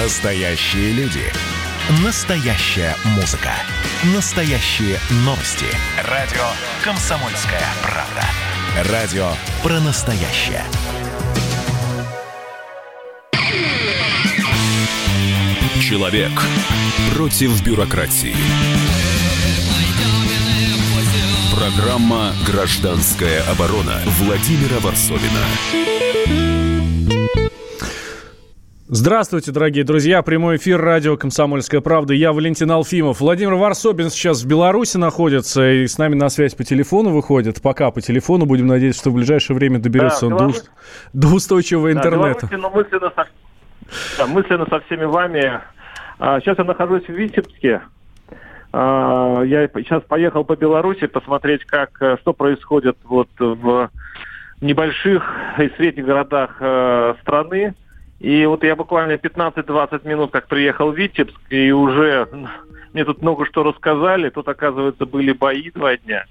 Настоящие люди. Настоящая музыка. Настоящие новости. Радио «Комсомольская правда». Радио про настоящее. Человек против бюрократии. Программа «Гражданская оборона» Владимира Варсовина. Здравствуйте, дорогие друзья. Прямой эфир радио «Комсомольская правда». Я Валентин Алфимов. Владимир Варсобин сейчас в Беларуси находится и с нами на связь по телефону выходит. Пока по телефону. Будем надеяться, что в ближайшее время доберется да, он до, до устойчивого да, интернета. Беларуси, но мысленно со, да, мысленно со всеми вами. А, сейчас я нахожусь в Витебске. А, я сейчас поехал по Беларуси посмотреть, как, э, что происходит вот в небольших и средних городах э, страны. И вот я буквально 15-20 минут как приехал в Витебск, и уже мне тут много что рассказали. Тут, оказывается, были бои два дня.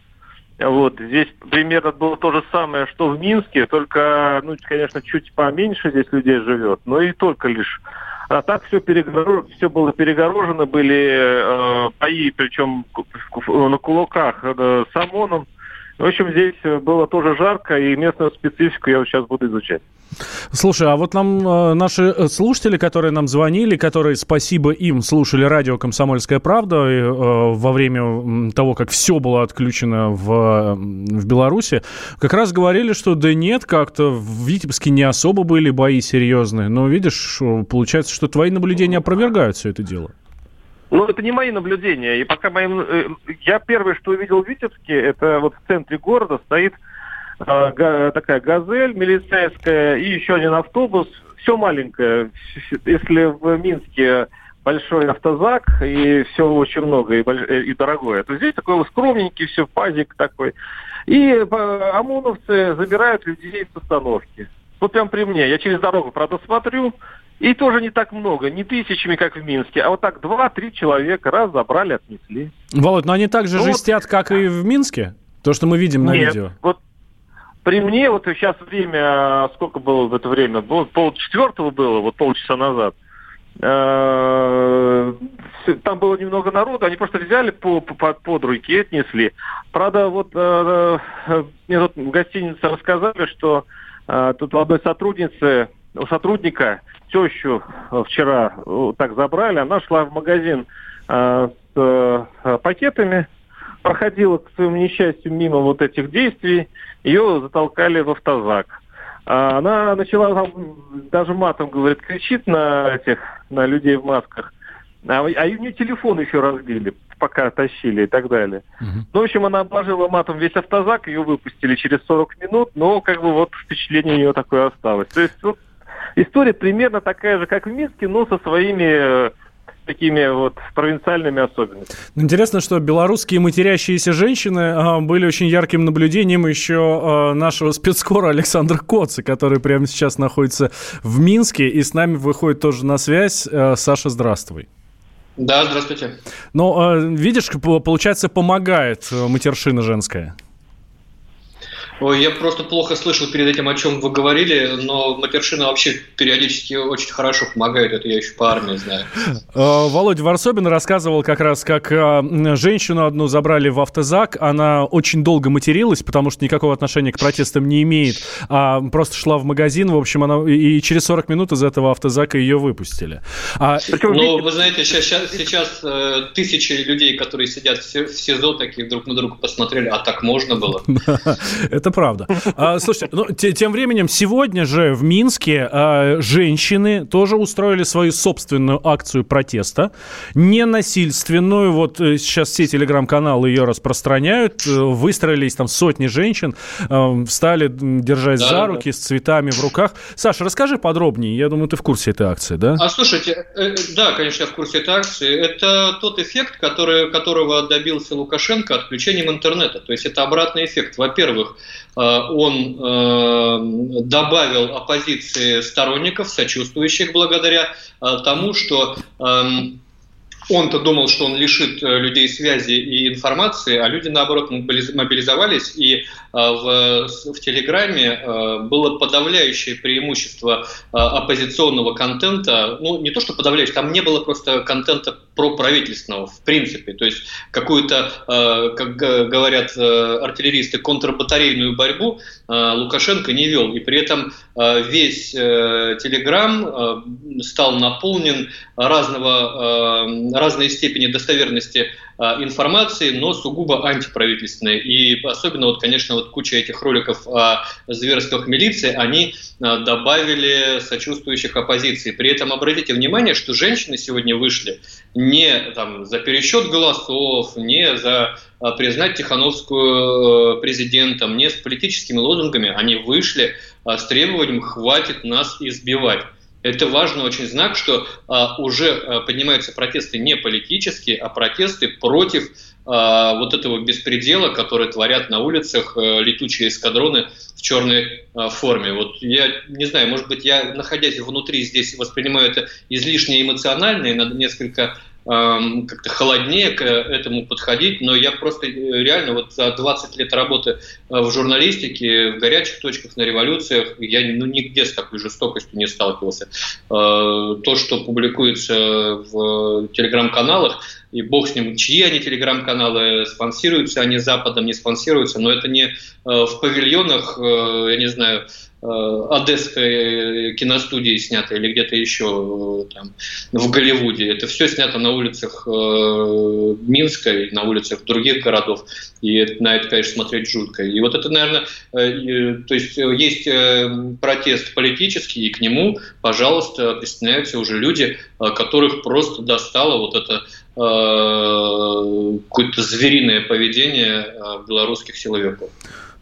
Вот, здесь примерно было то же самое, что в Минске, только, ну, конечно, чуть поменьше здесь людей живет, но и только лишь. А так все, перегорожено, все было перегорожено, были э, бои, причем на кулаках э, с ОМОНом. В общем, здесь было тоже жарко, и местную специфику я вот сейчас буду изучать. Слушай, а вот нам э, наши э, слушатели, которые нам звонили, которые, спасибо им, слушали радио «Комсомольская правда» э, во время того, как все было отключено в, в Беларуси, как раз говорили, что да нет, как-то в Витебске не особо были бои серьезные. Но видишь, получается, что твои наблюдения опровергают все это дело. Ну, это не мои наблюдения. И пока моим... Э, я первое, что увидел в Витебске, это вот в центре города стоит э, такая «Газель» милицейская и еще один автобус. Все маленькое. Если в Минске большой автозак и все очень много и, больш... и дорогое, то здесь такой скромненький все, пазик такой. И э, ОМОНовцы забирают людей с остановки. Вот прям при мне. Я через дорогу, правда, смотрю, и тоже не так много, не тысячами, как в Минске, а вот так два-три человека раз забрали, отнесли. Володь, но они так же ну, жестят, вот... как и в Минске? То, что мы видим на Нет, видео. вот при мне, вот сейчас время, сколько было в это время? Пол четвертого было, вот полчаса назад. Э, там было немного народу, они просто взяли по, по, под руки и отнесли. Правда, вот э, э, мне тут в гостинице рассказали, что тут у одной сотрудницы, у сотрудника тещу вчера так забрали, она шла в магазин с пакетами, проходила, к своему несчастью, мимо вот этих действий, ее затолкали в автозак. А она начала там, даже матом, говорит, кричит на этих, на людей в масках. А, а у нее телефон еще разбили, пока тащили и так далее. Uh-huh. Ну, в общем, она обложила матом весь автозак, ее выпустили через 40 минут, но как бы вот впечатление у нее такое осталось. То есть вот история примерно такая же, как в Минске, но со своими такими вот провинциальными особенностями. Ну, интересно, что белорусские матерящиеся женщины а, были очень ярким наблюдением еще а, нашего спецкора Александра Коца, который прямо сейчас находится в Минске и с нами выходит тоже на связь. А, Саша, здравствуй. Да, здравствуйте. Ну, видишь, получается, помогает матершина женская. Ой, я просто плохо слышал перед этим, о чем вы говорили, но матершина вообще периодически очень хорошо помогает, это я еще по армии знаю. Э, Володя Варсобин рассказывал как раз, как э, женщину одну забрали в автозак, она очень долго материлась, потому что никакого отношения к протестам не имеет, а просто шла в магазин, в общем, она и через 40 минут из этого автозака ее выпустили. А... Ну, вы знаете, сейчас, сейчас э, тысячи людей, которые сидят в СИЗО, такие друг на друга посмотрели, а так можно было? Это это правда. А, слушайте, ну, тем временем сегодня же в Минске а, женщины тоже устроили свою собственную акцию протеста, ненасильственную. Вот э, сейчас все телеграм-каналы ее распространяют. Э, выстроились там сотни женщин, э, встали, держась да, за да. руки, с цветами в руках. Саша, расскажи подробнее. Я думаю, ты в курсе этой акции, да? А слушайте, да, конечно, я в курсе этой акции. Это тот эффект, который, которого добился Лукашенко отключением интернета. То есть это обратный эффект. Во-первых, он э, добавил оппозиции сторонников, сочувствующих благодаря э, тому, что эм, он-то думал, что он лишит э, людей связи и информации, а люди, наоборот, мобилизовались, и э, в, в Телеграме э, было подавляющее преимущество оппозиционного контента. Ну, не то, что подавляющее, там не было просто контента про правительственного, в принципе. То есть какую-то, как говорят артиллеристы, контрбатарейную борьбу Лукашенко не вел. И при этом весь Телеграм стал наполнен разного разной степени достоверности информации, но сугубо антиправительственной. И особенно, вот, конечно, вот куча этих роликов о зверствах милиции, они а, добавили сочувствующих оппозиции. При этом обратите внимание, что женщины сегодня вышли не там, за пересчет голосов, не за а, признать Тихановскую э, президентом, не с политическими лозунгами, они вышли с требованием «хватит нас избивать». Это важный очень знак, что а, уже а, поднимаются протесты не политические, а протесты против а, вот этого беспредела, который творят на улицах а, летучие эскадроны в черной а, форме. Вот я не знаю, может быть, я, находясь внутри здесь, воспринимаю это излишне эмоционально и надо несколько как-то холоднее к этому подходить, но я просто э, реально вот за 20 лет работы э, в журналистике, в горячих точках, на революциях, я ну, нигде с такой жестокостью не сталкивался. Э, то, что публикуется в телеграм-каналах, и бог с ним, чьи они телеграм-каналы, спонсируются они Западом, не спонсируются, но это не в павильонах, я не знаю, Э, одесской киностудии снято или где-то еще э, там, в Голливуде. Это все снято на улицах э, Минска и на улицах других городов. И на это, конечно, смотреть жутко. И вот это, наверное, э, то есть э, есть э, протест политический, и к нему, пожалуйста, присоединяются уже люди, которых просто достало вот это какое-то звериное поведение белорусских силовиков.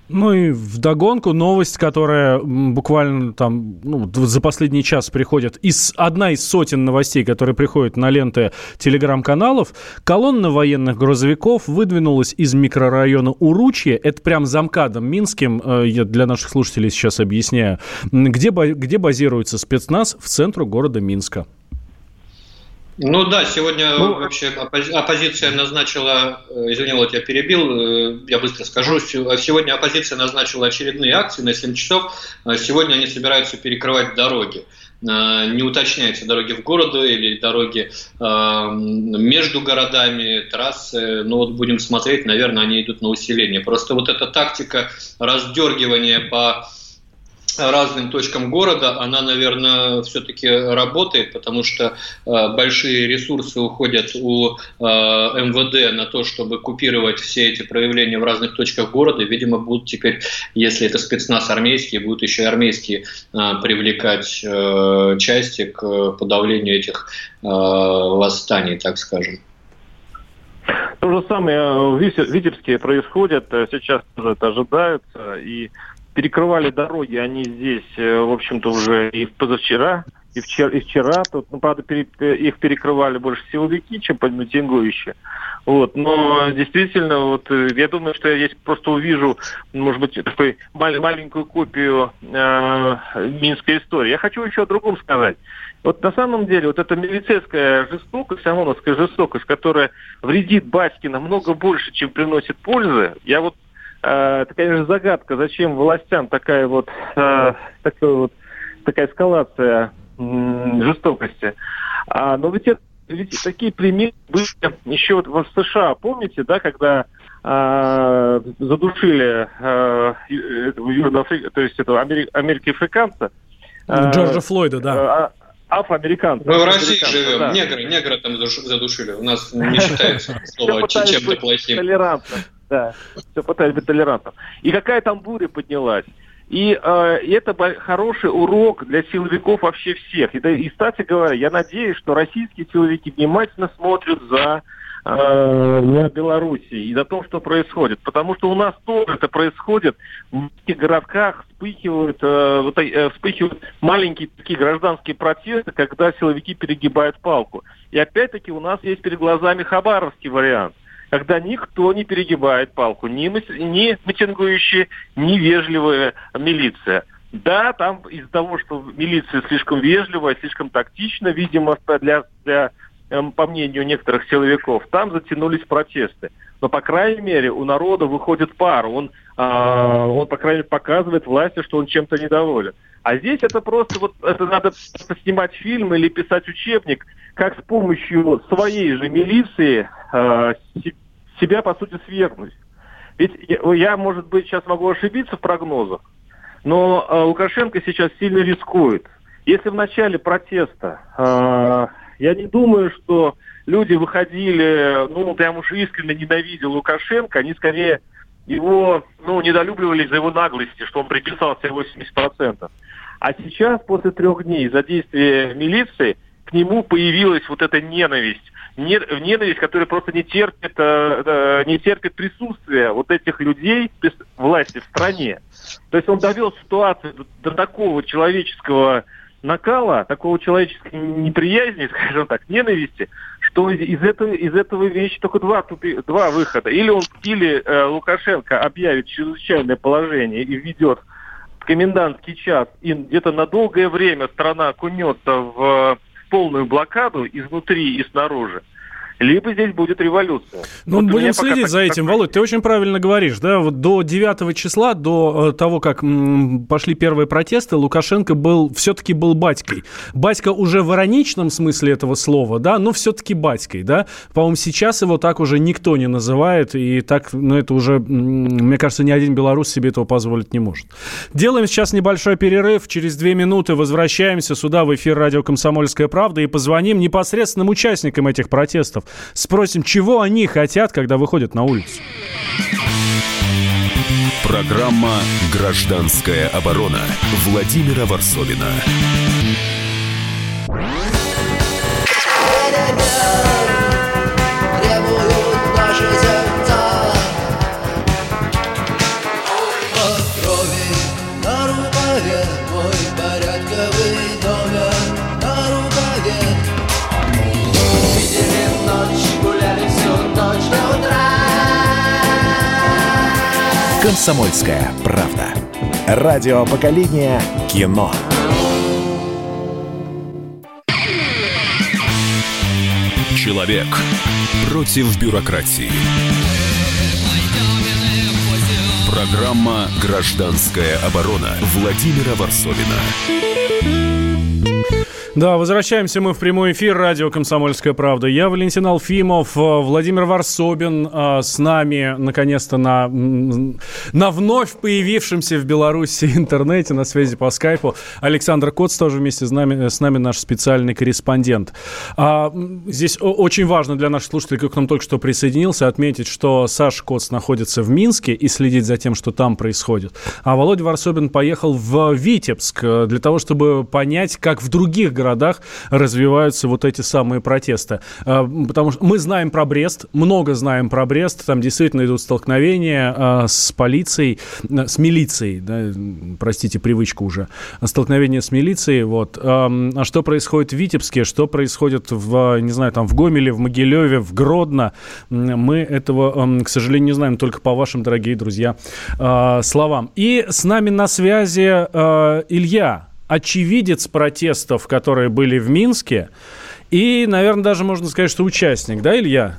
Ну и вдогонку новость, которая буквально там ну, за последний час приходит, из, одна из сотен новостей, которые приходят на ленты телеграм-каналов, колонна военных грузовиков выдвинулась из микрорайона Уручье, это прям за МКАДом Минским, э, я для наших слушателей сейчас объясняю, где, где базируется спецназ в центру города Минска. Ну да, сегодня ну, вообще оппозиция назначила, э, извини, вот я перебил, э, я быстро скажу, сегодня оппозиция назначила очередные акции на 7 часов, а сегодня они собираются перекрывать дороги. Э, не уточняются дороги в городу или дороги между городами, трассы. Но вот будем смотреть, наверное, они идут на усиление. Просто вот эта тактика раздергивания по разным точкам города, она, наверное, все-таки работает, потому что э, большие ресурсы уходят у э, МВД на то, чтобы купировать все эти проявления в разных точках города. Видимо, будут теперь, если это спецназ армейский, будут еще и армейские э, привлекать э, части к подавлению этих э, восстаний, так скажем. То же самое в Витебске происходит, сейчас тоже это ожидается, и перекрывали дороги, они здесь, э, в общем-то, уже и позавчера, и вчера, и вчера. Тут, ну, правда, пере, их перекрывали больше силовики, чем митингующие. Вот, но действительно, вот э, я думаю, что я здесь просто увижу, может быть, такой мал- маленькую копию э, минской истории. Я хочу еще о другом сказать. Вот на самом деле вот эта милицейская жестокость, ОМОНовская жестокость, которая вредит Батьке намного больше, чем приносит пользы, я вот Э, это, конечно, загадка, зачем властям такая вот, э, такая вот такая эскалация жестокости. А, но ведь, это, ведь такие примеры были еще вот в США, помните, да, когда а, задушили а, этого южноафрика, то есть этого амери, американца. Джорджа Флойда, да. А, афроамериканцев. Мы в России живем, да. негры, негры там задушили. У нас не считается слово чем-то плохим. Толерантно. Да, все пытались быть толерантным. И какая там буря поднялась. И, э, это хороший урок для силовиков вообще всех. И, и, кстати говоря, я надеюсь, что российские силовики внимательно смотрят за э, на Беларуси и за то, что происходит. Потому что у нас тоже это происходит. В этих городках вспыхивают, э, э, вспыхивают маленькие такие гражданские протесты, когда силовики перегибают палку. И опять-таки у нас есть перед глазами хабаровский вариант когда никто не перегибает палку, ни, ни митингующие, ни вежливая милиция. Да, там из-за того, что милиция слишком вежливая, слишком тактична, видимо, для, для эм, по мнению некоторых силовиков, там затянулись протесты. Но, по крайней мере, у народа выходит пар. Он, э, он по крайней мере, показывает власти, что он чем-то недоволен. А здесь это просто вот это надо снимать фильм или писать учебник, как с помощью своей же милиции э, себя, по сути, свергнуть. Ведь я, может быть, сейчас могу ошибиться в прогнозах, но э, Лукашенко сейчас сильно рискует. Если в начале протеста, э, я не думаю, что люди выходили, ну, прям уж искренне ненавидя Лукашенко, они скорее его, ну, недолюбливали за его наглости, что он приписал себе 80%. А сейчас, после трех дней задействия милиции, к нему появилась вот эта ненависть ненависть, которая просто не терпит, э, э, не терпит присутствия вот этих людей власти в стране. То есть он довел ситуацию до такого человеческого накала, такого человеческой неприязни, скажем так, ненависти, что из этого, из этого вещи только два, тупи, два выхода. Или он, или э, Лукашенко объявит чрезвычайное положение и введет комендантский час, и где-то на долгое время страна окунется в полную блокаду изнутри и снаружи, либо здесь будет революция. Ну, вот будем следить за этим, Володь. Ты очень правильно говоришь, да, вот до 9 числа, до э, того, как м, пошли первые протесты, Лукашенко был, все-таки был батькой. Батька уже в ироничном смысле этого слова, да, но все-таки батькой, да. По-моему, сейчас его так уже никто не называет, и так, ну, это уже, мне кажется, ни один белорус себе этого позволить не может. Делаем сейчас небольшой перерыв, через две минуты возвращаемся сюда в эфир радио «Комсомольская правда» и позвоним непосредственным участникам этих протестов. Спросим, чего они хотят, когда выходят на улицу. Программа «Гражданская оборона» Владимира Варсовина. «Комсомольская правда». Радио поколения кино. Человек против бюрократии. Программа «Гражданская оборона» Владимира Варсовина. Да, возвращаемся мы в прямой эфир радио «Комсомольская правда». Я Валентин Алфимов, э, Владимир Варсобин э, с нами, наконец-то, на, на вновь появившемся в Беларуси интернете, на связи по скайпу. Александр Коц тоже вместе с нами, с нами наш специальный корреспондент. А, здесь очень важно для наших слушателей, кто к нам только что присоединился, отметить, что Саша Коц находится в Минске и следит за тем, что там происходит. А Володя Варсобин поехал в Витебск э, для того, чтобы понять, как в других городах городах развиваются вот эти самые протесты. А, потому что мы знаем про Брест, много знаем про Брест, там действительно идут столкновения а, с полицией, а, с милицией, да, простите, привычка уже, столкновения с милицией, вот. А что происходит в Витебске, что происходит в, не знаю, там в Гомеле, в Могилеве, в Гродно, мы этого, к сожалению, не знаем, только по вашим, дорогие друзья, словам. И с нами на связи Илья очевидец протестов, которые были в Минске, и, наверное, даже можно сказать, что участник, да, Илья?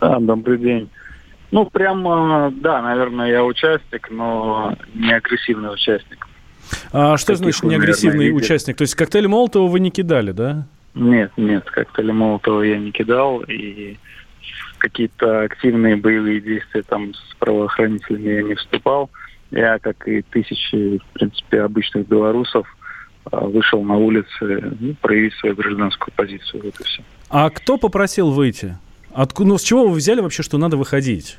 Да, добрый день. Ну, прямо, да, наверное, я участник, но не агрессивный участник. А что значит не агрессивный участник? То есть коктейль Молотова вы не кидали, да? Нет, нет, коктейли Молотова я не кидал, и какие-то активные боевые действия там с правоохранителями я не вступал. Я, как и тысячи, в принципе, обычных белорусов, а, вышел на улицы ну, проявить свою гражданскую позицию. Вот и все. А кто попросил выйти? Откуда, ну, с чего вы взяли вообще, что надо выходить?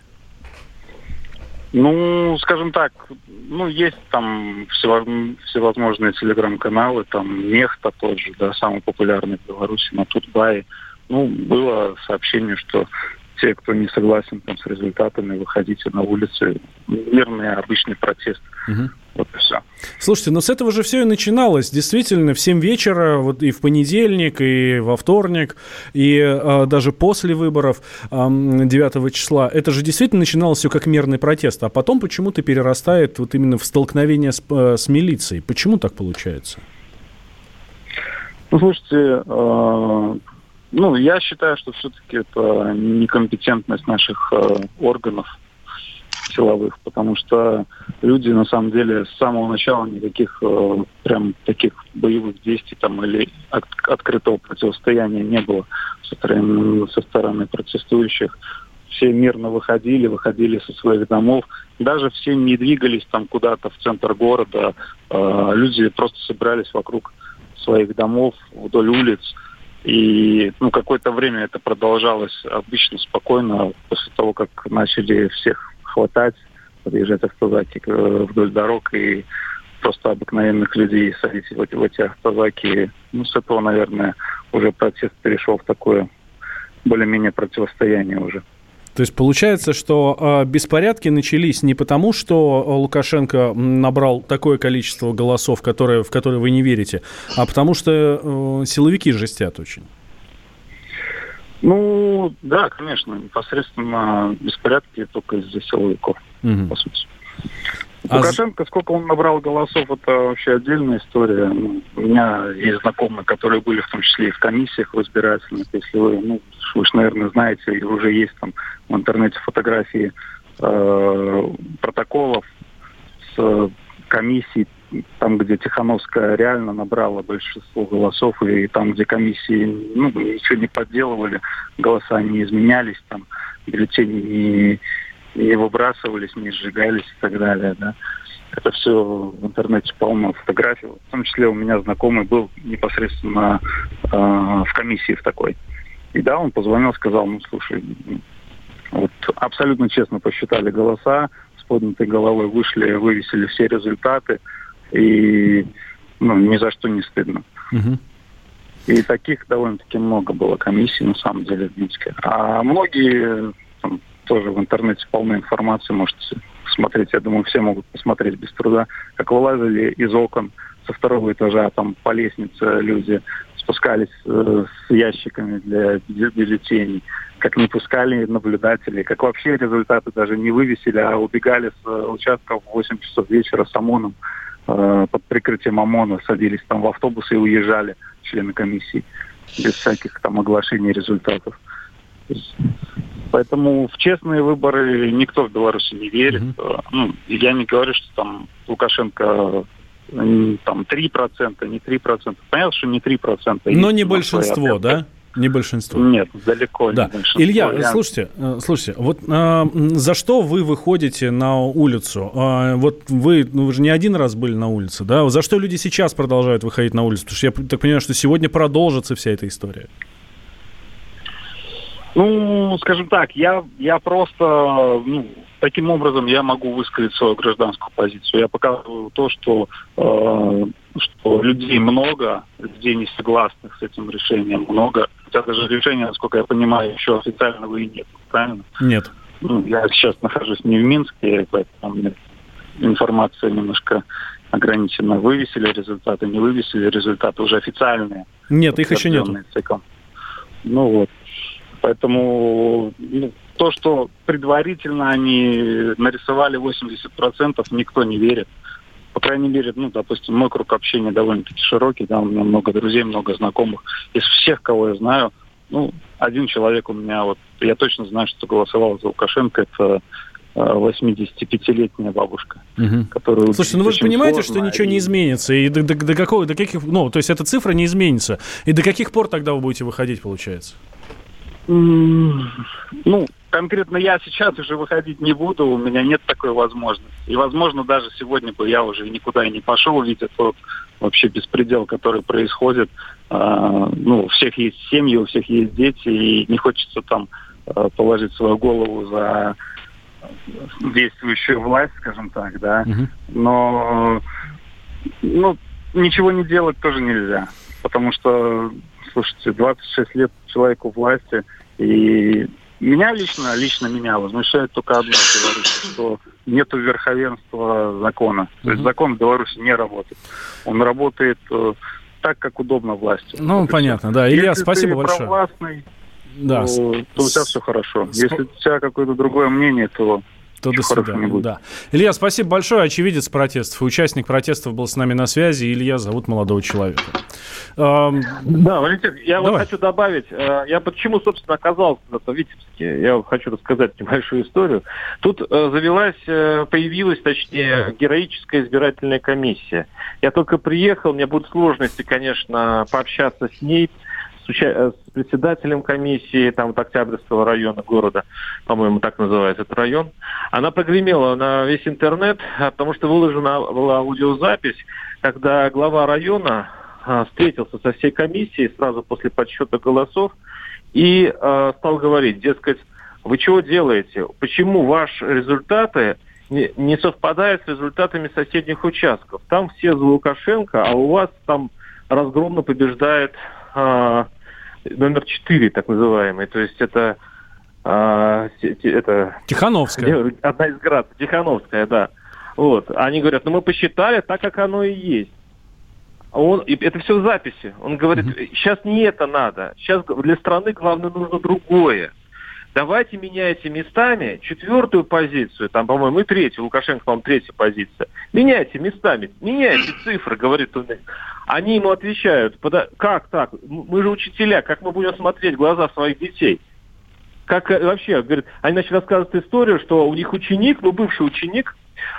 Ну, скажем так, ну, есть там всевозможные телеграм-каналы, там Нехта тот же, да, самый популярный в Беларуси, на Тутбае. Ну, было сообщение, что те, кто не согласен там, с результатами, выходите на улицы. Мирный обычный протест. Угу. Вот и все. Слушайте, но с этого же все и начиналось. Действительно, в 7 вечера, вот и в понедельник, и во вторник, и э, даже после выборов э, 9 числа, это же действительно начиналось все как мирный протест, а потом почему-то перерастает вот именно в столкновение с, э, с милицией. Почему так получается? Ну, слушайте, э, ну, я считаю, что все-таки это некомпетентность наших э, органов силовых, потому что люди на самом деле с самого начала никаких э, прям таких боевых действий там или от, открытого противостояния не было со стороны, со стороны протестующих. Все мирно выходили, выходили со своих домов. Даже все не двигались там куда-то в центр города. Э, люди просто собирались вокруг своих домов, вдоль улиц. И ну, какое-то время это продолжалось обычно спокойно, после того, как начали всех хватать, подъезжать автозаки э, вдоль дорог и просто обыкновенных людей садить в эти, в эти автозаки. Ну, с этого, наверное, уже протест перешел в такое более-менее противостояние уже. То есть получается, что э, беспорядки начались не потому, что Лукашенко набрал такое количество голосов, которые, в которые вы не верите, а потому что э, силовики жестят очень. Ну, да, конечно, непосредственно беспорядки только из-за силовиков, угу. по сути. А Лукашенко, сколько он набрал голосов, это вообще отдельная история. Ну, у меня есть знакомые, которые были в том числе и в комиссиях в избирательных. Если вы, ну, вы же, наверное, знаете, уже есть там в интернете фотографии э, протоколов с комиссий, там, где Тихановская реально набрала большинство голосов, и там, где комиссии ну, ничего не подделывали, голоса не изменялись, там бюллетени не не выбрасывались, не сжигались и так далее, да. Это все в интернете полно фотографий. В том числе у меня знакомый был непосредственно э, в комиссии в такой. И да, он позвонил, сказал, ну слушай, вот абсолютно честно посчитали голоса, с поднятой головой вышли, вывесили все результаты, и ну, ни за что не стыдно. Угу. И таких довольно-таки много было комиссий, на самом деле, в Минске. А многие тоже в интернете полно информации, можете посмотреть. Я думаю, все могут посмотреть без труда, как вылазили из окон со второго этажа, там по лестнице люди спускались э, с ящиками для бюллетеней, как не пускали наблюдателей, как вообще результаты даже не вывесили, а убегали с э, участка в 8 часов вечера с ОМОНом э, под прикрытием ОМОНа, садились там в автобусы и уезжали члены комиссии без всяких там оглашений результатов. Поэтому в честные выборы никто в Беларуси не верит. Mm-hmm. Ну, я не говорю, что там Лукашенко там 3%, не 3%. Понятно, что не 3%. Но не большинство, да? Не большинство. Нет, далеко да. не большинство. Илья, Я... слушайте, э, слушайте, вот а, за что вы выходите на улицу? А, вот вы, ну, вы же не один раз были на улице, да? За что люди сейчас продолжают выходить на улицу? Потому что я так понимаю, что сегодня продолжится вся эта история. Ну, скажем так, я, я просто, ну, таким образом я могу высказать свою гражданскую позицию. Я показываю то, что, э, что людей много, людей не согласных с этим решением много. Хотя даже решения, насколько я понимаю, еще официального и нет, правильно? Нет. Ну, я сейчас нахожусь не в Минске, поэтому информация немножко ограничена. Вывесили результаты, не вывесили результаты уже официальные. Нет, их еще нет. Ну вот. Поэтому ну, то, что предварительно они нарисовали 80%, никто не верит. По крайней мере, ну, допустим, мой круг общения довольно-таки широкий, да, у меня много друзей, много знакомых. Из всех, кого я знаю, ну, один человек у меня, вот, я точно знаю, что голосовал за Лукашенко, это 85-летняя э, бабушка, угу. которую Слушайте, ну вы же понимаете, что ничего и... не изменится, и до, до, до какого, до каких, ну, то есть эта цифра не изменится, и до каких пор тогда вы будете выходить, получается? Ну, конкретно я сейчас уже выходить не буду, у меня нет такой возможности. И, возможно, даже сегодня бы я уже никуда и не пошел, видя тот вообще беспредел, который происходит. А, ну, у всех есть семьи, у всех есть дети, и не хочется там а, положить свою голову за действующую власть, скажем так, да. Но, ну, ничего не делать тоже нельзя, потому что слушайте, 26 лет человеку власти, и меня лично, лично меня возмущает только одно в Беларуси, что нет верховенства закона. То есть закон в Беларуси не работает. Он работает э, так, как удобно власти. Ну, вот понятно, да. Илья, Если спасибо большое. да. то, то у тебя все хорошо. Если у тебя какое-то другое мнение, то то до свидания. Да. Илья, спасибо большое. Очевидец протестов и участник протестов был с нами на связи. Илья зовут молодого человека. Эм... Да, Валентин, я Давай. вот хочу добавить. Э, я почему, собственно, оказался в Витебске. Я хочу рассказать небольшую историю. Тут э, завелась, э, появилась, точнее, героическая избирательная комиссия. Я только приехал, у меня будут сложности, конечно, пообщаться с ней, с, уча- с председателем комиссии там вот Октябрьского района города, по-моему, так называется этот район. Она прогремела на весь интернет, потому что выложена была аудиозапись, когда глава района а, встретился со всей комиссией сразу после подсчета голосов и а, стал говорить, дескать, вы чего делаете? Почему ваши результаты не совпадают с результатами соседних участков? Там все за Лукашенко, а у вас там разгромно побеждает а, номер 4, так называемый. То есть это... А, это Тихановская. Одна из град, Тихановская, да. Вот. Они говорят, ну мы посчитали так, как оно и есть. Он, и это все в записи. Он говорит, сейчас не это надо. Сейчас для страны главное нужно другое давайте меняйте местами четвертую позицию, там, по-моему, и третью, Лукашенко, по-моему, третья позиция. Меняйте местами, меняйте цифры, говорит он. Они ему отвечают, как так? Мы же учителя, как мы будем смотреть в глаза своих детей? Как э, вообще, говорит, они начали рассказывать историю, что у них ученик, ну, бывший ученик,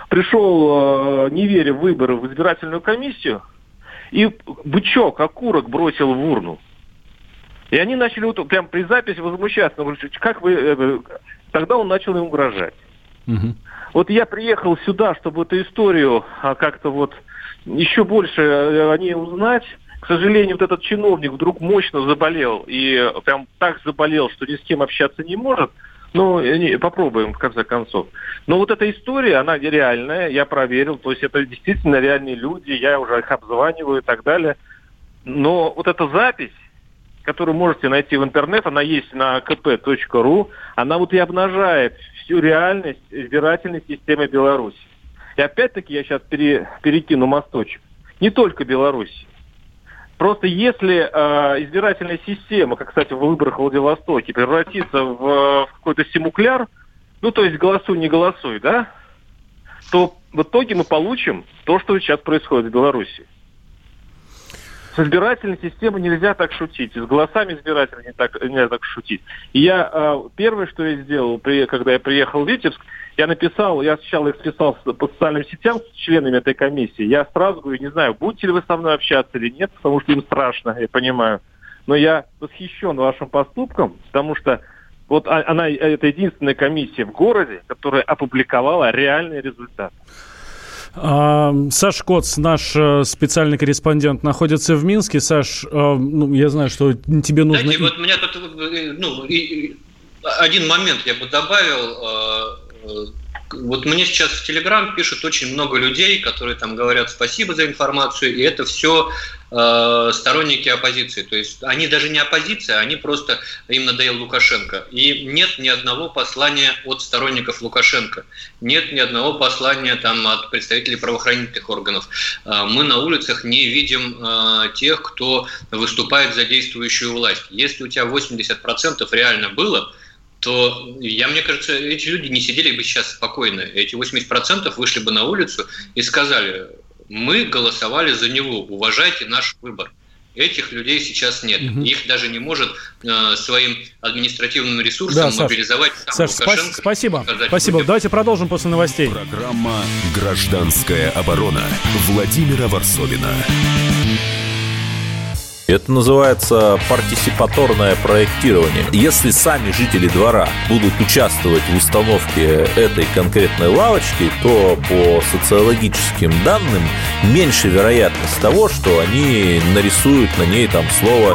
пришел, э, не веря в выборы, в избирательную комиссию, и бычок, окурок бросил в урну. И они начали вот прям при записи возмущаться. Как вы... Э, тогда он начал им угрожать. Угу. Вот я приехал сюда, чтобы эту историю а, как-то вот еще больше э, о ней узнать. К сожалению, вот этот чиновник вдруг мощно заболел. И прям так заболел, что ни с кем общаться не может. Ну, не, попробуем, в конце концов. Но вот эта история, она реальная, я проверил. То есть это действительно реальные люди, я уже их обзваниваю и так далее. Но вот эта запись, которую можете найти в интернет, она есть на kp.ru, она вот и обнажает всю реальность избирательной системы Беларуси. И опять-таки я сейчас пере, перекину мосточек. Не только Беларуси. Просто если э, избирательная система, как, кстати, в выборах в Владивостоке, превратится в, в какой-то симукляр, ну, то есть голосуй, не голосуй, да, то в итоге мы получим то, что сейчас происходит в Беларуси. С избирательной системой нельзя так шутить. С голосами избирателей не так, нельзя так шутить. И я э, первое, что я сделал, когда я приехал в Витебск, я написал, я сначала их писал по социальным сетям с членами этой комиссии. Я сразу говорю, не знаю, будете ли вы со мной общаться или нет, потому что им страшно, я понимаю. Но я восхищен вашим поступком, потому что вот она, это единственная комиссия в городе, которая опубликовала реальный результат. А, Саш Коц, наш э, специальный корреспондент, находится в Минске. Саш, э, ну, я знаю, что тебе нужно... Знаете, вот меня тут э, ну, и, один момент я бы добавил вот мне сейчас в Телеграм пишут очень много людей, которые там говорят спасибо за информацию, и это все э, сторонники оппозиции. То есть они даже не оппозиция, они просто им надоел Лукашенко. И нет ни одного послания от сторонников Лукашенко, нет ни одного послания там от представителей правоохранительных органов. Э, мы на улицах не видим э, тех, кто выступает за действующую власть. Если у тебя 80% реально было, то я, мне кажется, эти люди не сидели бы сейчас спокойно. Эти 80% вышли бы на улицу и сказали, мы голосовали за него, уважайте наш выбор. Этих людей сейчас нет. Угу. Их даже не может э, своим административным ресурсом да, мобилизовать. Саш, Саш спа- спасибо. Спасибо. Давайте продолжим после новостей. Программа «Гражданская оборона» Владимира Варсовина. Это называется партисипаторное проектирование. Если сами жители двора будут участвовать в установке этой конкретной лавочки, то по социологическим данным меньше вероятность того, что они нарисуют на ней там слово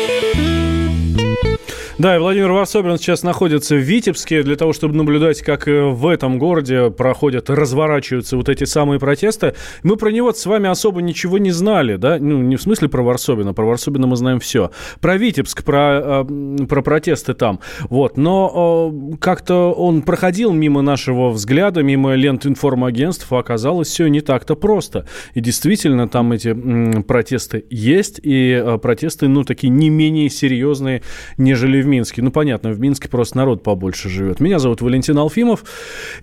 Да, и Владимир Варсобин сейчас находится в Витебске для того, чтобы наблюдать, как э, в этом городе проходят, разворачиваются вот эти самые протесты. Мы про него с вами особо ничего не знали, да? Ну, не в смысле про Варсобина, про Варсобина мы знаем все. Про Витебск, про, э, про протесты там. Вот, но э, как-то он проходил мимо нашего взгляда, мимо лент информагентств, а оказалось все не так-то просто. И действительно, там эти протесты есть, и протесты, ну, такие не менее серьезные, нежели в Минске. Ну, понятно, в Минске просто народ побольше живет. Меня зовут Валентин Алфимов,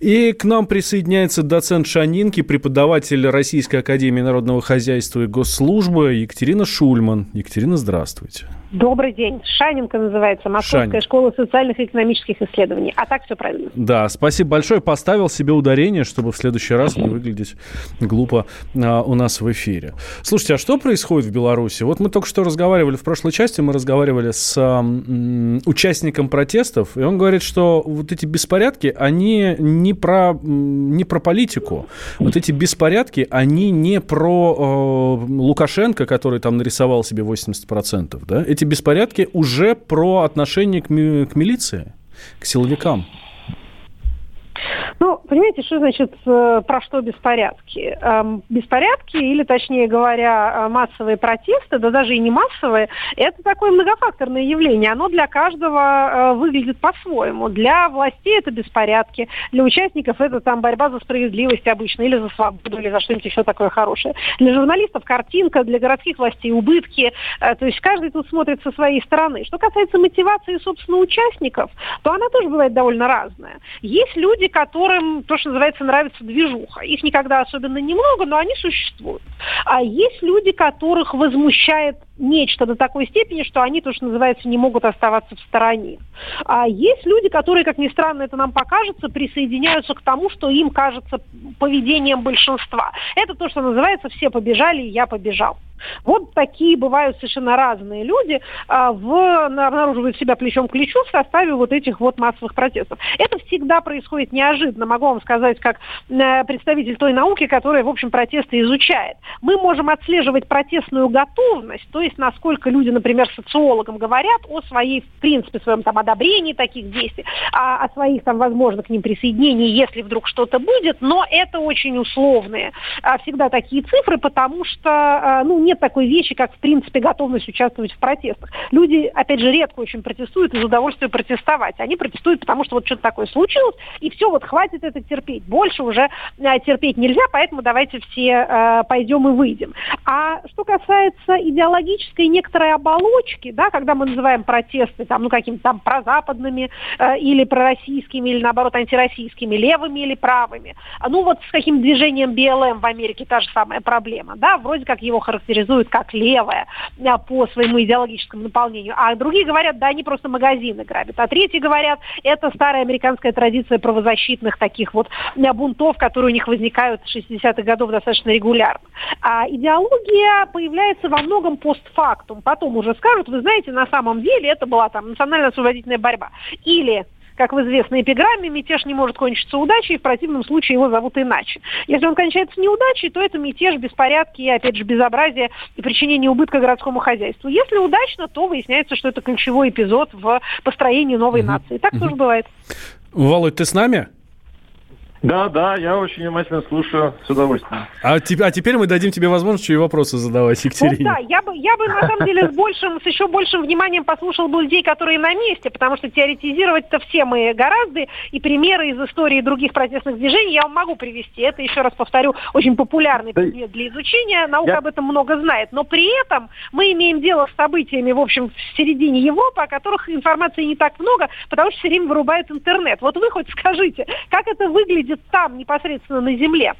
и к нам присоединяется доцент Шанинки, преподаватель Российской Академии Народного Хозяйства и Госслужбы Екатерина Шульман. Екатерина, здравствуйте. Добрый день. Шанинка называется, Московская Шанин. школа социальных и экономических исследований. А так все правильно. Да, спасибо большое. Поставил себе ударение, чтобы в следующий раз не выглядеть глупо а, у нас в эфире. Слушайте, а что происходит в Беларуси? Вот мы только что разговаривали в прошлой части, мы разговаривали с а, м, участником протестов, и он говорит, что вот эти беспорядки, они не про, не про политику. Вот эти беспорядки, они не про э, Лукашенко, который там нарисовал себе 80%, да? Эти беспорядки уже про отношение к, ми- к милиции, к силовикам. Ну, понимаете, что значит э, про что беспорядки? Эм, беспорядки, или точнее говоря, э, массовые протесты, да даже и не массовые, это такое многофакторное явление. Оно для каждого э, выглядит по-своему. Для властей это беспорядки, для участников это там борьба за справедливость обычно, или за свободу, или за что-нибудь еще такое хорошее. Для журналистов картинка, для городских властей убытки. То есть каждый тут смотрит со своей стороны. Что касается мотивации, собственно, участников, то она тоже бывает довольно разная. Есть люди, которые которым то, что называется, нравится движуха. Их никогда особенно немного, но они существуют. А есть люди, которых возмущает нечто до такой степени, что они, то, что называется, не могут оставаться в стороне. А есть люди, которые, как ни странно это нам покажется, присоединяются к тому, что им кажется поведением большинства. Это то, что называется «все побежали, и я побежал». Вот такие бывают совершенно разные люди, а, в, обнаруживают себя плечом к плечу в составе вот этих вот массовых протестов. Это всегда происходит неожиданно, могу вам сказать, как э, представитель той науки, которая, в общем, протесты изучает. Мы можем отслеживать протестную готовность, то есть насколько люди, например, социологам говорят о своей, в принципе, своем там одобрении таких действий, а, о своих там, возможно, к ним присоединении, если вдруг что-то будет, но это очень условные а, всегда такие цифры, потому что, а, ну, нет такой вещи, как, в принципе, готовность участвовать в протестах. Люди, опять же, редко очень протестуют из удовольствия протестовать. Они протестуют, потому что вот что-то такое случилось, и все, вот хватит это терпеть. Больше уже э, терпеть нельзя, поэтому давайте все э, пойдем и выйдем. А что касается идеологической некоторой оболочки, да, когда мы называем протесты там, ну, какими-то там прозападными э, или пророссийскими, или наоборот антироссийскими, левыми или правыми, ну вот с каким движением БЛМ в Америке та же самая проблема, да, вроде как его характеризуют как левое а, по своему идеологическому наполнению, а другие говорят, да, они просто магазины грабят, а третьи говорят, это старая американская традиция правозащитных таких вот а, бунтов, которые у них возникают с 60-х годов достаточно регулярно. А идеология появляется во многом постфактум. Потом уже скажут, вы знаете, на самом деле это была там национальная освободительная борьба. Или как в известной эпиграмме, мятеж не может кончиться удачей, в противном случае его зовут иначе. Если он кончается неудачей, то это мятеж, беспорядки и, опять же, безобразие и причинение убытка городскому хозяйству. Если удачно, то выясняется, что это ключевой эпизод в построении новой угу. нации. Так угу. тоже бывает. Володь, ты с нами? Да, да, я очень внимательно слушаю с удовольствием. А, а теперь мы дадим тебе возможность еще и вопросы задавать, Екатерине. Ну, да, я бы, я бы на самом деле с большим, с еще большим вниманием послушал бы людей, которые на месте, потому что теоретизировать-то все мы гораздо, и примеры из истории других протестных движений я вам могу привести. Это, еще раз повторю, очень популярный предмет для изучения, наука я... об этом много знает. Но при этом мы имеем дело с событиями, в общем, в середине Европы, о которых информации не так много, потому что все время вырубают интернет. Вот вы хоть скажите, как это выглядит выглядит там, непосредственно на земле.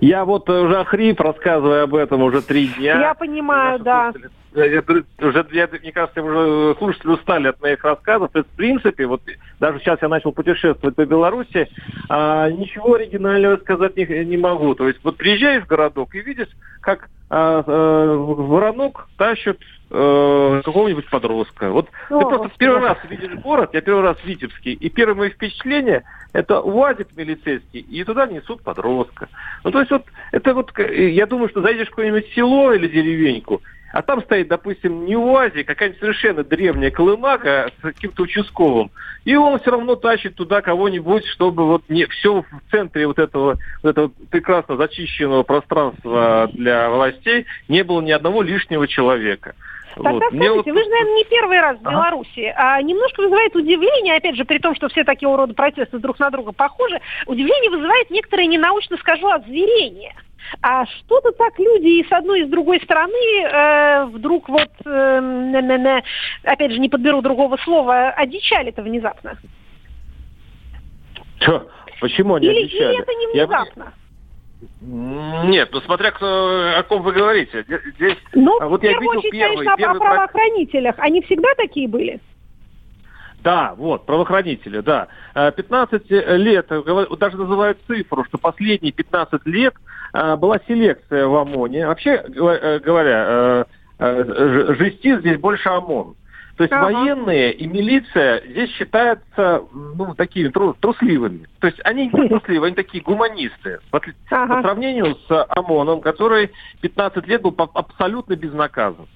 Я вот уже хрип, рассказываю об этом уже три дня. Я понимаю, да. Я, уже, я, мне кажется, уже слушатели устали от моих рассказов. И, в принципе, вот даже сейчас я начал путешествовать по Беларуси, а, ничего оригинального сказать не, не могу. То есть вот приезжаешь в городок и видишь, как а, а, воронок тащат э, какого-нибудь подростка. Вот О, ты просто первый раз видишь город, я первый раз в Витебске, и первое мое впечатление – это УАЗик милицейский, и туда несут подростка. Ну, то есть вот, это вот, я думаю, что зайдешь в какое-нибудь село или деревеньку, а там стоит, допустим, не УАЗик, а какая-нибудь совершенно древняя колымака с каким-то участковым. И он все равно тащит туда кого-нибудь, чтобы вот не все в центре вот этого, вот этого прекрасно зачищенного пространства для властей не было ни одного лишнего человека. Тогда вот. скажите, вот... вы же, наверное, не первый раз в ага. Беларуси. А немножко вызывает удивление, опять же, при том, что все такие рода протесты друг на друга похожи, удивление вызывает некоторое, ненаучно скажу, озверение. А что-то так люди и с одной, и с другой стороны э, вдруг вот, э, не, не, не, опять же, не подберу другого слова, одичали-то внезапно. Что? Почему они или, одичали? Или это не внезапно? Я... Нет, ну смотря кто, о ком вы говорите. Здесь, ну, а вот в первую я видел очередь, первый, конечно, первый о правоохранителях. Они всегда такие были? Да, вот, правоохранители, да. 15 э, лет, даже называют цифру, что последние 15 лет э, была селекция в ОМОНе. Вообще э, говоря, жестит здесь больше ОМОН. То есть ага. военные и милиция здесь считаются ну, такими трус, трусливыми. То есть они не трусливые, они такие гуманисты. По, ага. по сравнению с ОМОНом, который 15 лет был абсолютно безнаказан.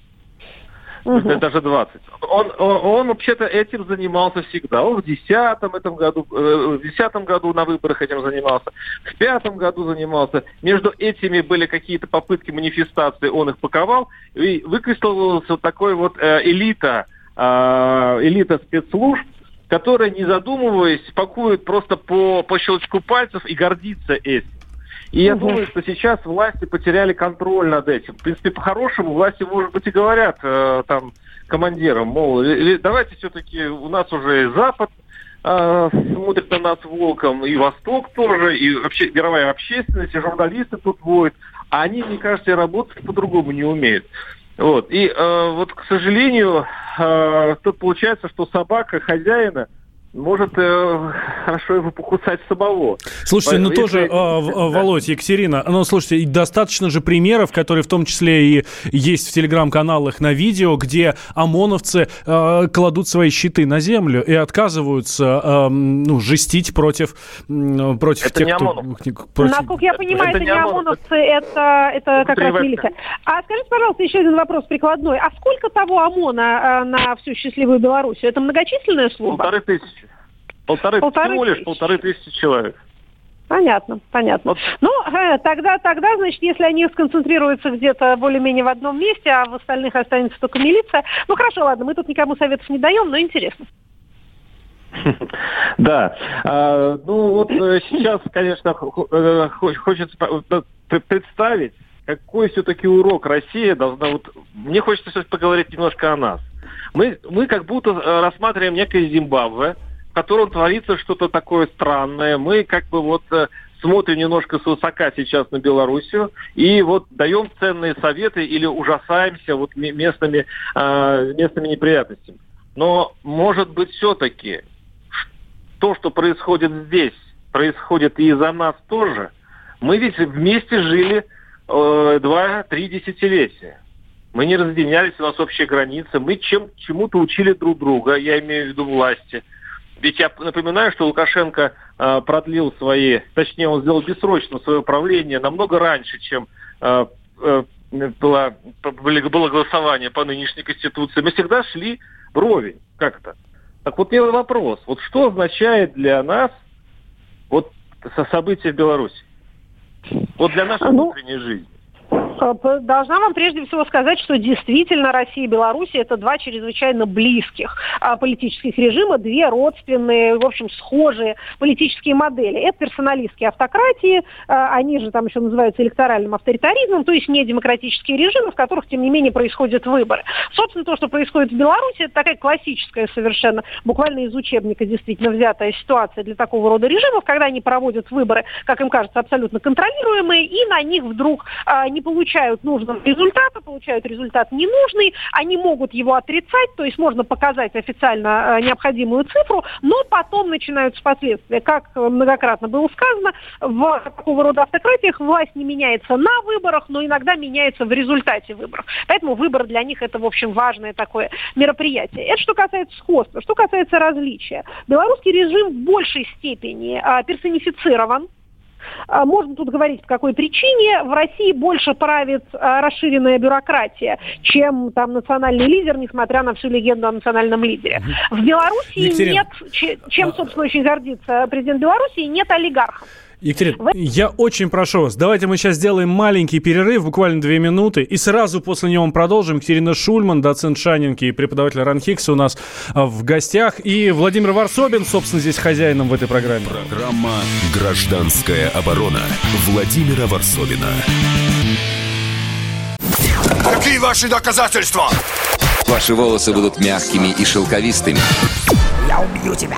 Угу. Даже 20. Он, он, он вообще-то этим занимался всегда. Он в 10 этом году, э, в 10 году на выборах этим занимался, в пятом году занимался. Между этими были какие-то попытки манифестации, он их паковал, и выкристаллировалась вот такой вот э, элита э, элита спецслужб, которая, не задумываясь, пакует просто по, по щелчку пальцев и гордится этим. И я угу. думаю, что сейчас власти потеряли контроль над этим. В принципе, по-хорошему власти, может быть, и говорят э, там командирам, мол, давайте все-таки у нас уже Запад э, смотрит на нас волком, и Восток тоже, и вообще мировая общественность, и журналисты тут воют. А они, мне кажется, работать по-другому не умеют. Вот. И э, вот, к сожалению, э, тут получается, что собака хозяина – может э, хорошо его покусать самого. Слушайте, ну тоже, э, Володь, Екатерина, ну слушайте, достаточно же примеров, которые в том числе и есть в телеграм-каналах на видео, где ОМОНовцы э, кладут свои щиты на землю и отказываются э, ну, жестить против, против это тех, не кто... Против... Насколько я понимаю, это, это не ОМОНовцы, это, это как раз милиция. А скажите, пожалуйста, еще один вопрос прикладной. А сколько того ОМОНа э, на всю счастливую Белоруссию? Это многочисленная служба? Полторы тысячи. Полторы, полторы всего лишь полторы тысячи человек. Понятно, понятно. Вот. Ну, э, тогда, тогда, значит, если они сконцентрируются где-то более-менее в одном месте, а в остальных останется только милиция. Ну, хорошо, ладно, мы тут никому советов не даем, но интересно. Да. А, ну, вот э, сейчас, конечно, э, хочется представить, какой все-таки урок Россия должна... Вот, мне хочется сейчас поговорить немножко о нас. Мы, мы как будто рассматриваем некое Зимбабве, котором творится что-то такое странное. Мы как бы вот э, смотрим немножко свысока сейчас на Белоруссию и вот даем ценные советы или ужасаемся вот местными, э, местными неприятностями. Но, может быть, все-таки то, что происходит здесь, происходит и из-за нас тоже. Мы ведь вместе жили э, два-три десятилетия. Мы не разъединялись, у нас общие границы. Мы чем, чему-то учили друг друга, я имею в виду власти. Ведь я напоминаю, что Лукашенко э, продлил свои, точнее, он сделал бессрочно свое правление намного раньше, чем э, э, было, было голосование по нынешней Конституции. Мы всегда шли вровень как-то. Так вот, первый вопрос. Вот что означает для нас вот события в Беларуси? Вот для нашей ну, внутренней жизни. Э, должна вам прежде всего сказать, что действительно Россия и Беларусь это два чрезвычайно близких а, политических режима, две родственные, в общем, схожие политические модели. Это персоналистские автократии, а, они же там еще называются электоральным авторитаризмом, то есть не демократические режимы, в которых, тем не менее, происходят выборы. Собственно, то, что происходит в Беларуси, это такая классическая совершенно, буквально из учебника действительно взятая ситуация для такого рода режимов, когда они проводят выборы, как им кажется, абсолютно контролируемые, и на них вдруг а, не получается получают нужного результата, получают результат ненужный, они могут его отрицать, то есть можно показать официально э, необходимую цифру, но потом начинаются последствия. Как многократно было сказано, в такого рода автократиях власть не меняется на выборах, но иногда меняется в результате выборов. Поэтому выбор для них это, в общем, важное такое мероприятие. Это что касается сходства. Что касается различия. Белорусский режим в большей степени а, персонифицирован, А, можно тут говорить, по какой причине. В России больше правит а, расширенная бюрократия, чем там национальный лидер, несмотря на всю легенду о национальном лидере. В Беларуси Екатерина. нет, чем, собственно, очень гордится президент Беларуси, нет олигархов. Екатерина, Вы... я очень прошу вас, давайте мы сейчас сделаем маленький перерыв, буквально две минуты, и сразу после него мы продолжим. Екатерина Шульман, доцент Шанинки и преподаватель Ранхикса у нас а, в гостях. И Владимир Варсобин, собственно, здесь хозяином в этой программе. Программа «Гражданская оборона» Владимира Варсобина. Какие ваши доказательства? Ваши волосы будут мягкими и шелковистыми. Я убью тебя.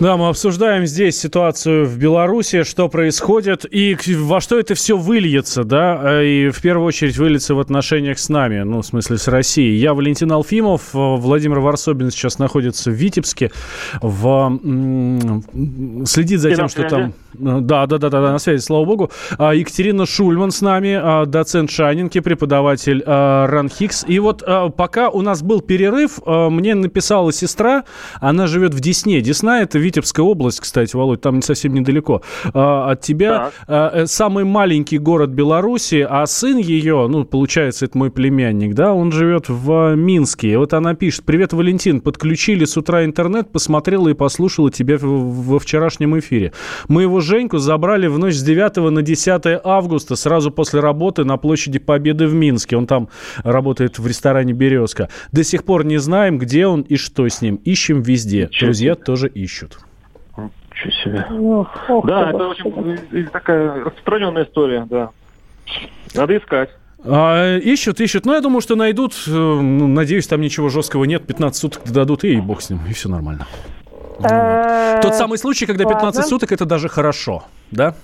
Да, мы обсуждаем здесь ситуацию в Беларуси, что происходит и во что это все выльется, да, и в первую очередь выльется в отношениях с нами, ну, в смысле, с Россией. Я Валентин Алфимов, Владимир Варсобин сейчас находится в Витебске, в... следит за тем, что там... Да, да, да, да, на связи, слава богу. А Екатерина Шульман с нами, а, доцент Шанинки, преподаватель а, РАНХИКС. И вот пока у нас был перерыв, мне написала сестра, она живет в Десне. Десна – это Витебская область, кстати, Володь, там совсем недалеко. От тебя а, э, самый маленький город Беларуси, а сын ее, ну, получается, это мой племянник, да, он живет в Минске. И вот она пишет, привет, Валентин, подключили с утра интернет, посмотрела и послушала тебя во вчерашнем эфире. Мы его Женьку забрали в ночь с 9 на 10 августа, сразу после работы на площади Победы в Минске. Он там работает в ресторане «Березка». До сих пор не знаем, где он и что с ним. Ищем везде. Друзья тоже ищут. Ничего себе. Ох, ох, да, это очень такая распространенная история, да. Надо искать. А, ищут, ищут. Но я думаю, что найдут. Э, ну, надеюсь, там ничего жесткого нет. 15 суток дадут, и бог с ним, и все нормально. Э, Тот самый случай, когда 15 суток, это даже хорошо, да?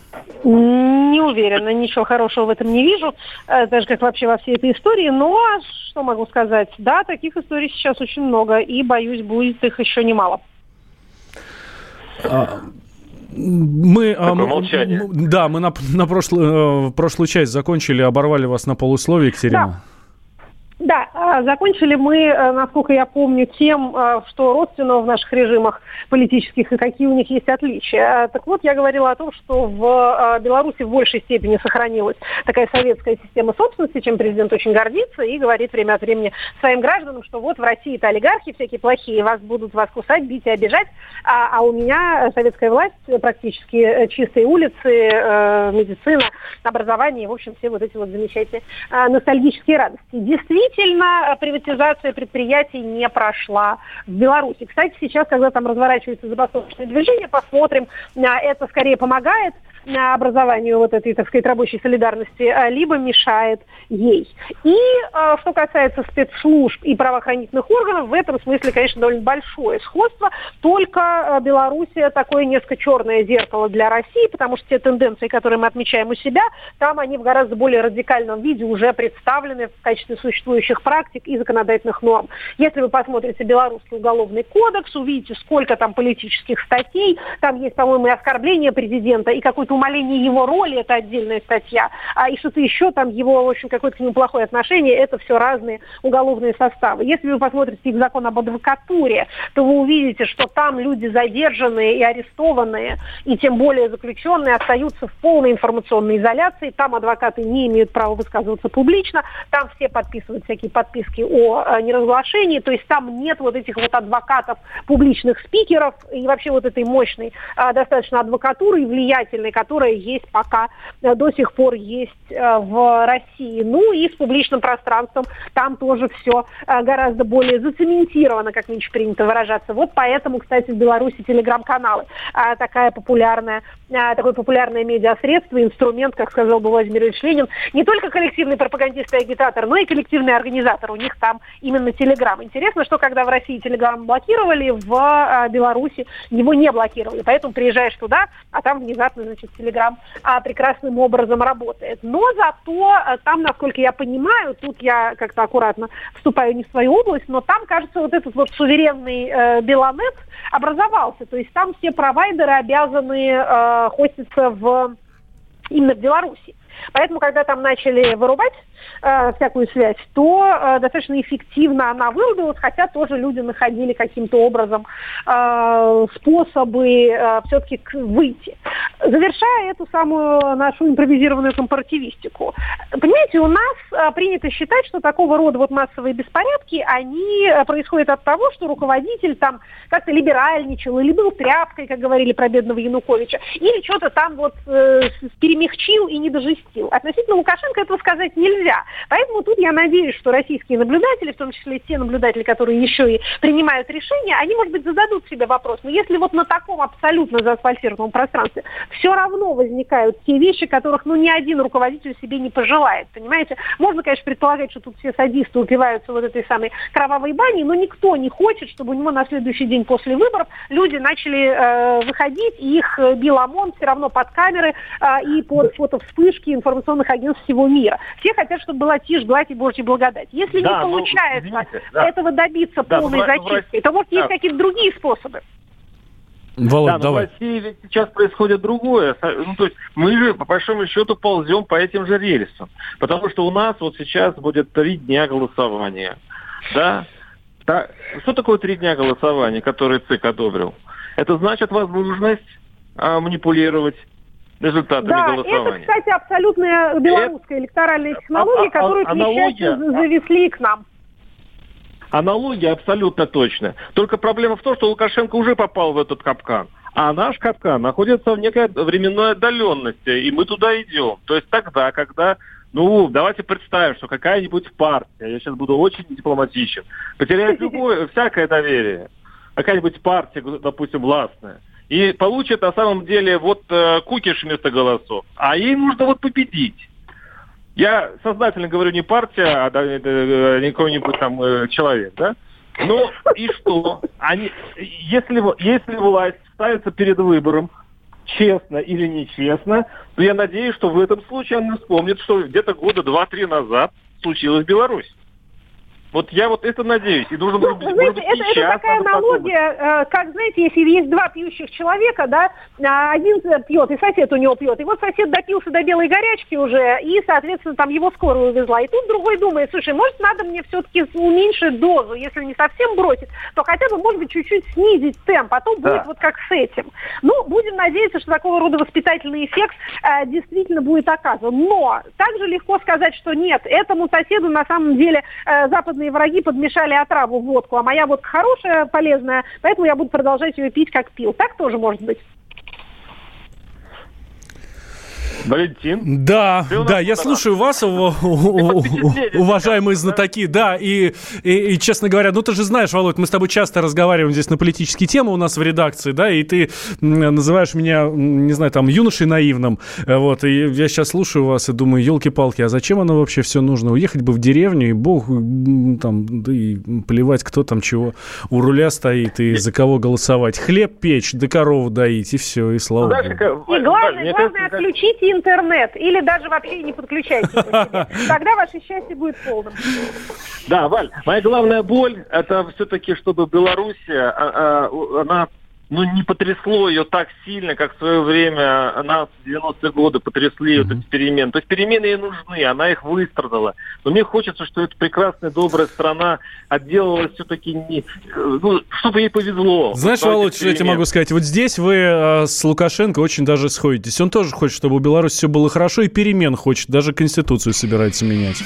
Не уверена, ничего хорошего в этом не вижу, э, даже как вообще во всей этой истории. Но что могу сказать? Да, таких историй сейчас очень много, и, боюсь, будет их еще немало. А, мы, а, молчание. да, мы на, на прошлую, э, прошлую часть закончили, оборвали вас на полусловие, Екатерина. Да. Да, а, закончили мы, э, насколько я помню, тем, э, что родственно в наших режимах политических и какие у них есть отличия. А, так вот, я говорила о том, что в э, Беларуси в большей степени сохранилась такая советская система собственности, чем президент очень гордится и говорит время от времени своим гражданам, что вот в России это олигархи всякие плохие, вас будут вас кусать, бить и обижать, а, а у меня советская власть, практически чистые улицы, медицина, образование, в общем, все вот эти вот замечательные ностальгические радости. Действительно, Действительно, э, приватизация предприятий не прошла в Беларуси. Кстати, сейчас, когда там разворачивается забастовочное движение, посмотрим, э, это скорее помогает образованию вот этой, так сказать, рабочей солидарности, либо мешает ей. И что касается спецслужб и правоохранительных органов, в этом смысле, конечно, довольно большое сходство, только Белоруссия такое несколько черное зеркало для России, потому что те тенденции, которые мы отмечаем у себя, там они в гораздо более радикальном виде уже представлены в качестве существующих практик и законодательных норм. Если вы посмотрите белорусский уголовный кодекс, увидите, сколько там политических статей, там есть, по-моему, и оскорбление президента, и какой-то умаление его роли, это отдельная статья, а и что-то еще там, его, в общем, какое-то к нему плохое отношение, это все разные уголовные составы. Если вы посмотрите в закон об адвокатуре, то вы увидите, что там люди задержанные и арестованные, и тем более заключенные остаются в полной информационной изоляции, там адвокаты не имеют права высказываться публично, там все подписывают всякие подписки о неразглашении, то есть там нет вот этих вот адвокатов, публичных спикеров и вообще вот этой мощной достаточно адвокатуры и влиятельной, которая есть пока до сих пор есть в России. Ну и с публичным пространством там тоже все гораздо более зацементировано, как нынче принято выражаться. Вот поэтому, кстати, в Беларуси телеграм-каналы такая популярная, такое популярное медиасредство, инструмент, как сказал бы Владимир Ильич Ленин, не только коллективный пропагандист и агитатор, но и коллективный организатор. У них там именно Телеграм. Интересно, что когда в России Телеграм блокировали, в а, Беларуси его не блокировали. Поэтому приезжаешь туда, а там внезапно, значит, Телеграм прекрасным образом работает. Но зато а, там, насколько я понимаю, тут я как-то аккуратно вступаю не в свою область, но там, кажется, вот этот вот суверенный э, Белонет образовался. То есть там все провайдеры обязаны э, хоститься в именно в Беларуси. Поэтому, когда там начали вырубать э, всякую связь, то э, достаточно эффективно она вырубилась, хотя тоже люди находили каким-то образом э, способы э, все-таки выйти. Завершая эту самую нашу импровизированную компаративистику, понимаете, у нас э, принято считать, что такого рода вот массовые беспорядки, они э, происходят от того, что руководитель там как-то либеральничал или был тряпкой, как говорили про бедного Януковича, или что-то там вот э, перемягчил и не дожестил. Относительно Лукашенко этого сказать нельзя. Поэтому тут я надеюсь, что российские наблюдатели, в том числе те наблюдатели, которые еще и принимают решения, они, может быть, зададут себе вопрос. Но если вот на таком абсолютно заасфальтированном пространстве все равно возникают те вещи, которых, ну, ни один руководитель себе не пожелает, понимаете? Можно, конечно, предполагать, что тут все садисты упиваются вот этой самой кровавой бани, но никто не хочет, чтобы у него на следующий день после выборов люди начали э, выходить, и их бил ОМОН все равно под камеры э, и под фотовспышки информационных агентств всего мира. Все хотят, чтобы была тишь, гладь и Божья благодать. Если да, не ну, получается ну, извините, да. этого добиться да, полной ну, зачисткой, то, может, да. есть какие-то другие способы. Володь, да, давай. в России ведь сейчас происходит другое. Ну, то есть мы же, по большому счету, ползем по этим же рельсам. Потому что у нас вот сейчас будет три дня голосования. Да? да? Что такое три дня голосования, которые ЦИК одобрил? Это значит возможность а, манипулировать результатами да, голосования. это, кстати, абсолютная белорусская электоральная технология, а, а, которую, к несчастью, завезли к нам. Аналогия абсолютно точная. Только проблема в том, что Лукашенко уже попал в этот капкан. А наш капкан находится в некой временной отдаленности, и мы туда идем. То есть тогда, когда ну, давайте представим, что какая-нибудь партия, я сейчас буду очень дипломатичен, потеряет любое, всякое доверие, какая-нибудь партия, допустим, властная, и получит на самом деле вот э, кукиш вместо голосов. А ей нужно вот победить. Я сознательно говорю не партия, а это, не какой-нибудь там э, человек, да? Ну и что? Они, если, если власть ставится перед выбором, честно или нечестно, то я надеюсь, что в этом случае она вспомнит, что где-то года два-три назад случилось в Беларуси. Вот я вот это надеюсь. И должен ну, быть, знаете, быть, это, это такая аналогия, э, как, знаете, если есть два пьющих человека, да, а один пьет, и сосед у него пьет. И вот сосед допился до белой горячки уже, и, соответственно, там его скорую увезла. И тут другой думает, слушай, может, надо мне все-таки уменьшить дозу, если не совсем бросить, то хотя бы, может быть, чуть-чуть снизить темп, а то будет да. вот как с этим. Ну, будем надеяться, что такого рода воспитательный эффект э, действительно будет оказан. Но также легко сказать, что нет, этому соседу на самом деле э, западные западные враги подмешали отраву в водку, а моя водка хорошая, полезная, поэтому я буду продолжать ее пить, как пил. Так тоже может быть. Валентин. Да, да, я слушаю вас, уважаемые знатоки, да, и, и, и, честно говоря, ну ты же знаешь, Володь, мы с тобой часто разговариваем здесь на политические темы у нас в редакции, да, и ты называешь меня, не знаю, там, юношей наивным, вот, и я сейчас слушаю вас и думаю, елки-палки, а зачем оно вообще все нужно? Уехать бы в деревню, и бог, там, да и плевать, кто там чего у руля стоит, и за кого голосовать. Хлеб печь, да корову доить, и все, и слава Богу. И главное, главное отключите интернет или даже вообще не подключайте его себе. Тогда ваше счастье будет полным. Да, Валь, моя главная боль это все-таки, чтобы Белоруссия, а, а, она ну, не потрясло ее так сильно, как в свое время нас в 90-е годы потрясли mm-hmm. вот эти перемены. То есть перемены ей нужны, она их выстрадала. Но мне хочется, чтобы эта прекрасная, добрая страна отделалась все-таки не... Ну, чтобы ей повезло. Знаешь, вот Володь, что я тебе могу сказать? Вот здесь вы э, с Лукашенко очень даже сходитесь. Он тоже хочет, чтобы у Беларуси все было хорошо, и перемен хочет. Даже Конституцию собирается менять.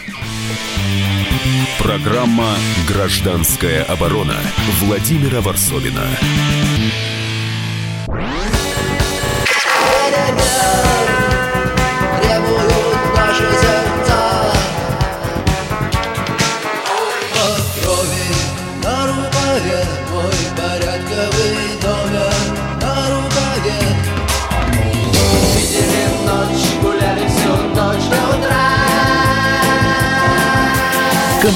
Программа «Гражданская оборона» Владимира Варсовина.